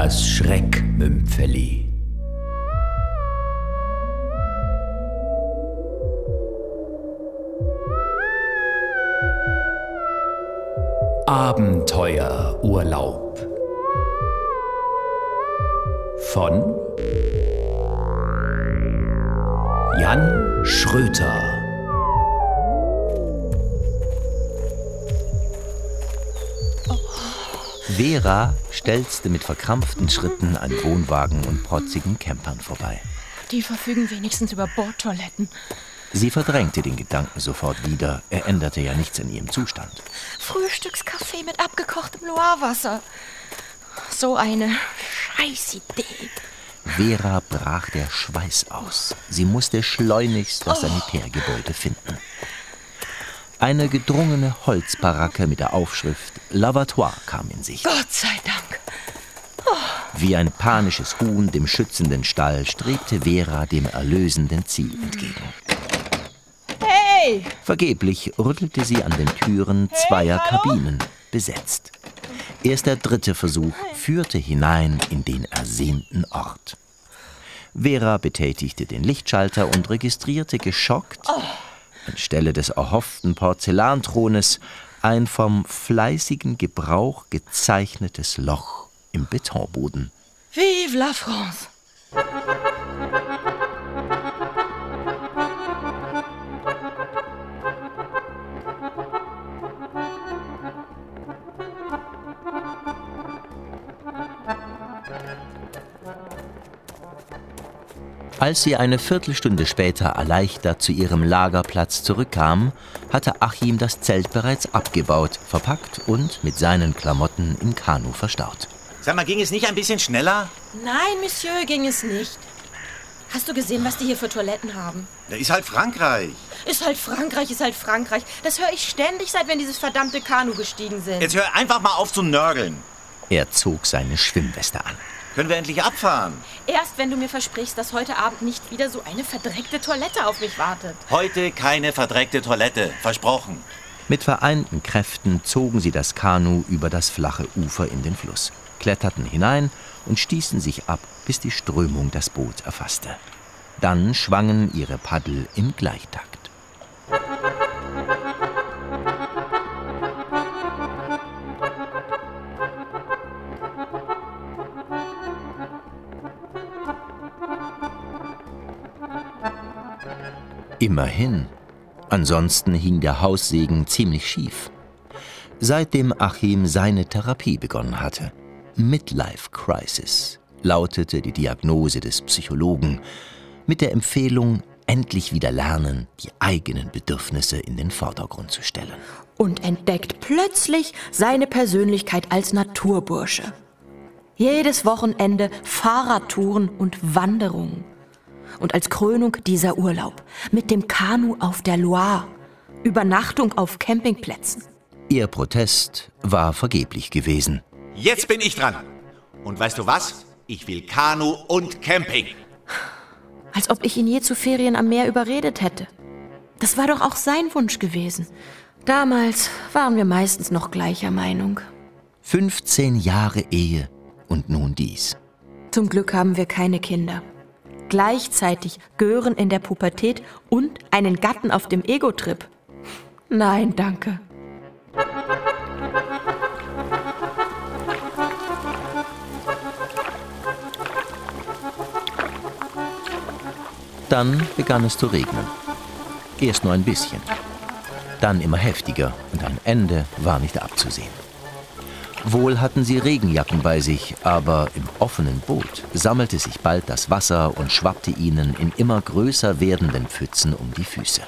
Das Schreckmümpfeli. Abenteuerurlaub von Jan Schröter Vera stelzte mit verkrampften Schritten an Wohnwagen und protzigen Campern vorbei. Die verfügen wenigstens über Bordtoiletten. Sie verdrängte den Gedanken sofort wieder. Er änderte ja nichts an ihrem Zustand. Frühstückskaffee mit abgekochtem Loirewasser. So eine Scheißidee. Vera brach der Schweiß aus. Sie musste schleunigst das Sanitärgebäude finden. Eine gedrungene Holzbaracke mit der Aufschrift Lavatoire kam in Sicht. Gott sei Dank. Wie ein panisches Huhn dem schützenden Stall strebte Vera dem erlösenden Ziel entgegen. Hey! Vergeblich rüttelte sie an den Türen zweier Kabinen, besetzt. Erst der dritte Versuch führte hinein in den ersehnten Ort. Vera betätigte den Lichtschalter und registrierte geschockt, anstelle des erhofften Porzellanthrones, ein vom fleißigen Gebrauch gezeichnetes Loch im Betonboden. Vive la France! Als sie eine Viertelstunde später erleichtert zu ihrem Lagerplatz zurückkam, hatte Achim das Zelt bereits abgebaut, verpackt und mit seinen Klamotten im Kanu verstaut. Sag mal, ging es nicht ein bisschen schneller? Nein, Monsieur, ging es nicht. Hast du gesehen, was die hier für Toiletten haben? Da ist halt Frankreich. Ist halt Frankreich, ist halt Frankreich. Das höre ich ständig, seit wir in dieses verdammte Kanu gestiegen sind. Jetzt hör einfach mal auf zu nörgeln. Er zog seine Schwimmweste an. Können wir endlich abfahren? Erst wenn du mir versprichst, dass heute Abend nicht wieder so eine verdreckte Toilette auf mich wartet. Heute keine verdreckte Toilette. Versprochen. Mit vereinten Kräften zogen sie das Kanu über das flache Ufer in den Fluss, kletterten hinein und stießen sich ab, bis die Strömung das Boot erfasste. Dann schwangen ihre Paddel im Gleichtakt. Immerhin. Ansonsten hing der Haussegen ziemlich schief. Seitdem Achim seine Therapie begonnen hatte. Midlife Crisis lautete die Diagnose des Psychologen mit der Empfehlung, endlich wieder lernen, die eigenen Bedürfnisse in den Vordergrund zu stellen. Und entdeckt plötzlich seine Persönlichkeit als Naturbursche. Jedes Wochenende Fahrradtouren und Wanderungen. Und als Krönung dieser Urlaub mit dem Kanu auf der Loire. Übernachtung auf Campingplätzen. Ihr Protest war vergeblich gewesen. Jetzt bin ich dran. Und weißt du was? Ich will Kanu und Camping. Als ob ich ihn je zu Ferien am Meer überredet hätte. Das war doch auch sein Wunsch gewesen. Damals waren wir meistens noch gleicher Meinung. 15 Jahre Ehe und nun dies. Zum Glück haben wir keine Kinder. Gleichzeitig Gören in der Pubertät und einen Gatten auf dem Ego-Trip. Nein, danke. Dann begann es zu regnen. Erst nur ein bisschen. Dann immer heftiger und ein Ende war nicht abzusehen. Wohl hatten sie Regenjacken bei sich, aber im offenen Boot sammelte sich bald das Wasser und schwappte ihnen in immer größer werdenden Pfützen um die Füße.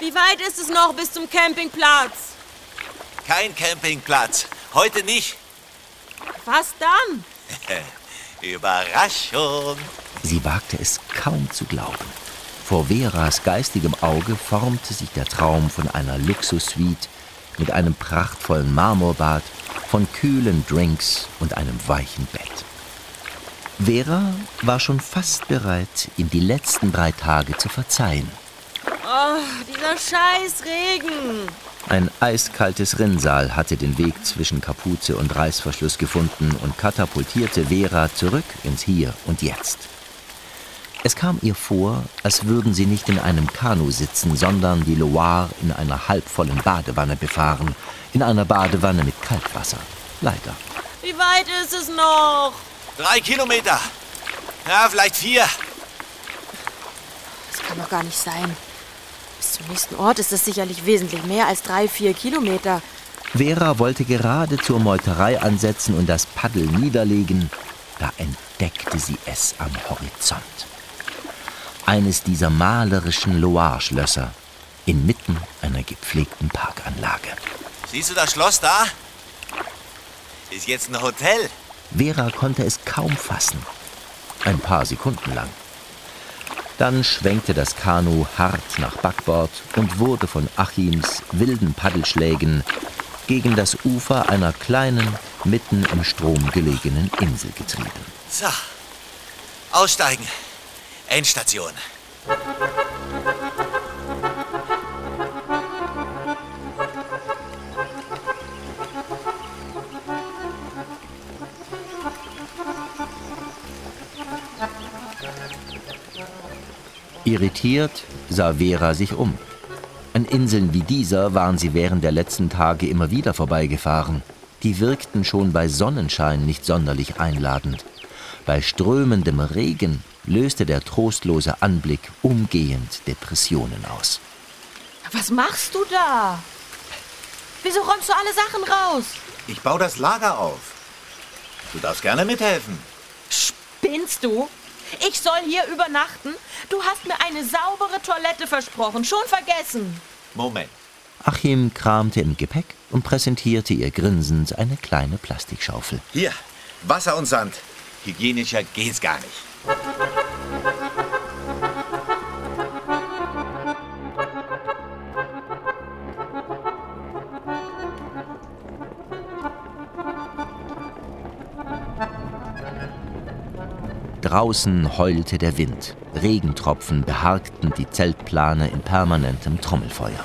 Wie weit ist es noch bis zum Campingplatz? Kein Campingplatz. Heute nicht. Was dann? Überraschung. Sie wagte es kaum zu glauben. Vor Veras geistigem Auge formte sich der Traum von einer Luxussuite mit einem prachtvollen Marmorbad, von kühlen Drinks und einem weichen Bett. Vera war schon fast bereit, ihm die letzten drei Tage zu verzeihen. Oh, dieser scheiß Regen. Ein eiskaltes Rinnsal hatte den Weg zwischen Kapuze und Reißverschluss gefunden und katapultierte Vera zurück ins Hier und Jetzt. Es kam ihr vor, als würden sie nicht in einem Kanu sitzen, sondern die Loire in einer halbvollen Badewanne befahren, in einer Badewanne mit Kaltwasser. Leider. Wie weit ist es noch? Drei Kilometer. Ja, vielleicht vier. Das kann doch gar nicht sein. Bis zum nächsten Ort ist es sicherlich wesentlich mehr als drei, vier Kilometer. Vera wollte gerade zur Meuterei ansetzen und das Paddel niederlegen, da entdeckte sie es am Horizont. Eines dieser malerischen Loire-Schlösser inmitten einer gepflegten Parkanlage. Siehst du das Schloss da? Ist jetzt ein Hotel. Vera konnte es kaum fassen. Ein paar Sekunden lang. Dann schwenkte das Kanu hart nach Backbord und wurde von Achims wilden Paddelschlägen gegen das Ufer einer kleinen, mitten im Strom gelegenen Insel getrieben. So. Aussteigen. Endstation. Irritiert sah Vera sich um. An Inseln wie dieser waren sie während der letzten Tage immer wieder vorbeigefahren. Die wirkten schon bei Sonnenschein nicht sonderlich einladend. Bei strömendem Regen löste der trostlose Anblick umgehend Depressionen aus. Was machst du da? Wieso räumst du alle Sachen raus? Ich baue das Lager auf. Du darfst gerne mithelfen. Spinnst du? Ich soll hier übernachten? Du hast mir eine saubere Toilette versprochen. Schon vergessen. Moment. Achim kramte im Gepäck und präsentierte ihr grinsend eine kleine Plastikschaufel. Hier, Wasser und Sand. Hygienischer geht's gar nicht. Draußen heulte der Wind. Regentropfen beharkten die Zeltplane in permanentem Trommelfeuer.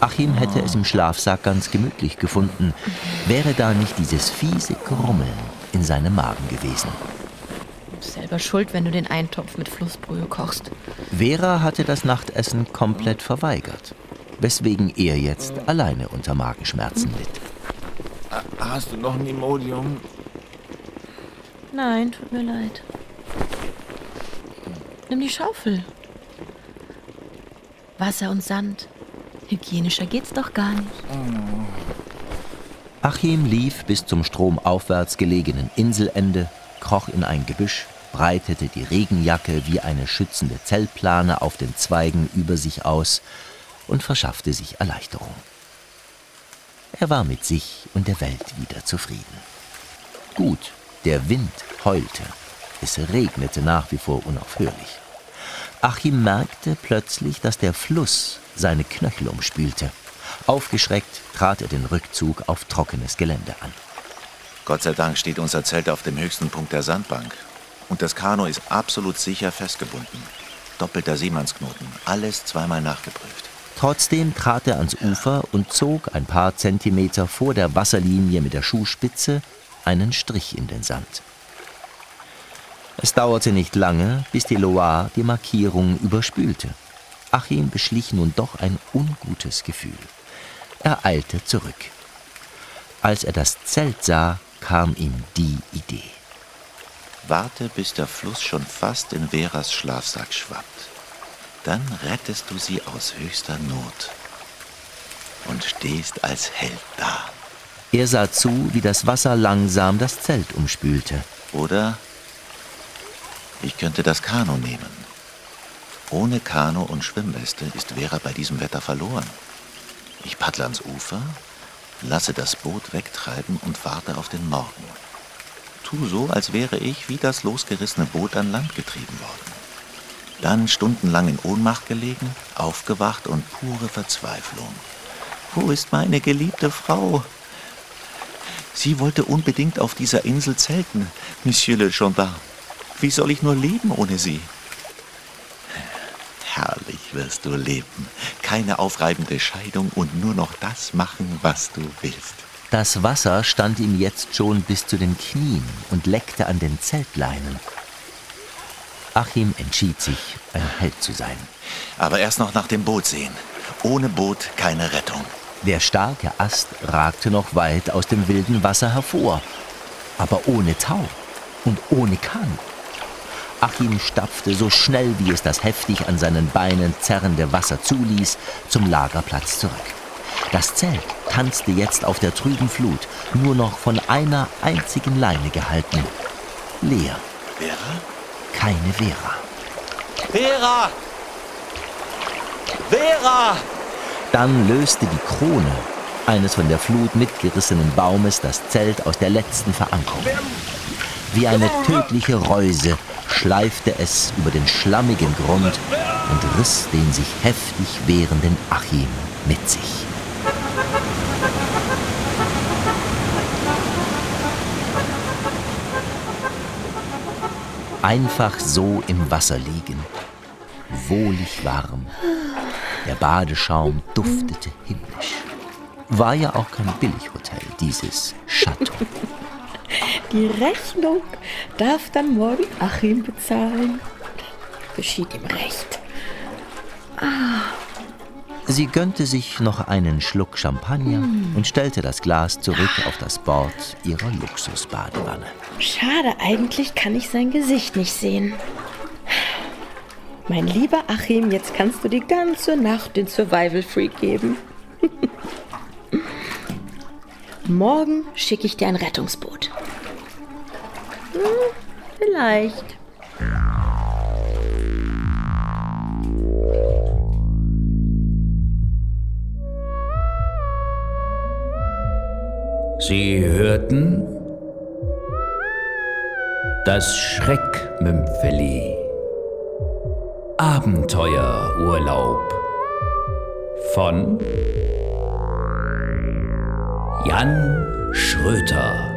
Achim hätte es im Schlafsack ganz gemütlich gefunden, wäre da nicht dieses fiese Grummeln in seinem Magen gewesen. Du bist selber schuld, wenn du den Eintopf mit Flussbrühe kochst. Vera hatte das Nachtessen komplett verweigert, weswegen er jetzt alleine unter Magenschmerzen litt. Hast du noch ein Imodium? Nein, tut mir leid. Nimm die Schaufel. Wasser und Sand. Hygienischer geht's doch gar nicht. Achim lief bis zum stromaufwärts gelegenen Inselende, kroch in ein Gebüsch, breitete die Regenjacke wie eine schützende Zeltplane auf den Zweigen über sich aus und verschaffte sich Erleichterung. Er war mit sich und der Welt wieder zufrieden. Gut, der Wind heulte. Es regnete nach wie vor unaufhörlich. Achim merkte plötzlich, dass der Fluss seine Knöchel umspülte. Aufgeschreckt trat er den Rückzug auf trockenes Gelände an. Gott sei Dank steht unser Zelt auf dem höchsten Punkt der Sandbank. Und das Kanu ist absolut sicher festgebunden. Doppelter Seemannsknoten, alles zweimal nachgeprüft. Trotzdem trat er ans Ufer und zog ein paar Zentimeter vor der Wasserlinie mit der Schuhspitze einen Strich in den Sand. Es dauerte nicht lange, bis die Loire die Markierung überspülte. Achim beschlich nun doch ein ungutes Gefühl. Er eilte zurück. Als er das Zelt sah, kam ihm die Idee. Warte, bis der Fluss schon fast in Veras Schlafsack schwappt. Dann rettest du sie aus höchster Not und stehst als Held da. Er sah zu, wie das Wasser langsam das Zelt umspülte. Oder ich könnte das Kanu nehmen. Ohne Kanu und Schwimmweste ist Vera bei diesem Wetter verloren. Ich paddle ans Ufer, lasse das Boot wegtreiben und warte auf den Morgen. Tu so, als wäre ich wie das losgerissene Boot an Land getrieben worden. Dann stundenlang in Ohnmacht gelegen, aufgewacht und pure Verzweiflung. Wo ist meine geliebte Frau? Sie wollte unbedingt auf dieser Insel zelten, Monsieur le Gendarme. Wie soll ich nur leben ohne sie? Herrlich wirst du leben. Keine aufreibende Scheidung und nur noch das machen, was du willst. Das Wasser stand ihm jetzt schon bis zu den Knien und leckte an den Zeltleinen. Achim entschied sich, ein Held zu sein. Aber erst noch nach dem Boot sehen. Ohne Boot keine Rettung. Der starke Ast ragte noch weit aus dem wilden Wasser hervor, aber ohne Tau und ohne Kahn. Achim stapfte so schnell, wie es das heftig an seinen Beinen zerrende Wasser zuließ, zum Lagerplatz zurück. Das Zelt tanzte jetzt auf der trüben Flut, nur noch von einer einzigen Leine gehalten. Leer. Vera? Keine Vera. Vera! Vera! Dann löste die Krone eines von der Flut mitgerissenen Baumes das Zelt aus der letzten Verankerung. Wie eine tödliche Reuse schleifte es über den schlammigen Grund und riss den sich heftig wehrenden Achim mit sich. Einfach so im Wasser liegen, wohlig warm. Der Badeschaum duftete himmlisch. War ja auch kein Billighotel, dieses Chateau. Die Rechnung darf dann morgen Achim bezahlen. Geschieht ihm recht. Sie gönnte sich noch einen Schluck Champagner und stellte das Glas zurück auf das Bord ihrer Luxusbadewanne. Schade, eigentlich kann ich sein Gesicht nicht sehen. Mein lieber Achim, jetzt kannst du die ganze Nacht den Survival Freak geben. Morgen schicke ich dir ein Rettungsboot. Vielleicht. Sie hörten das Schreckmümpfeli. Abenteuerurlaub von Jan Schröter.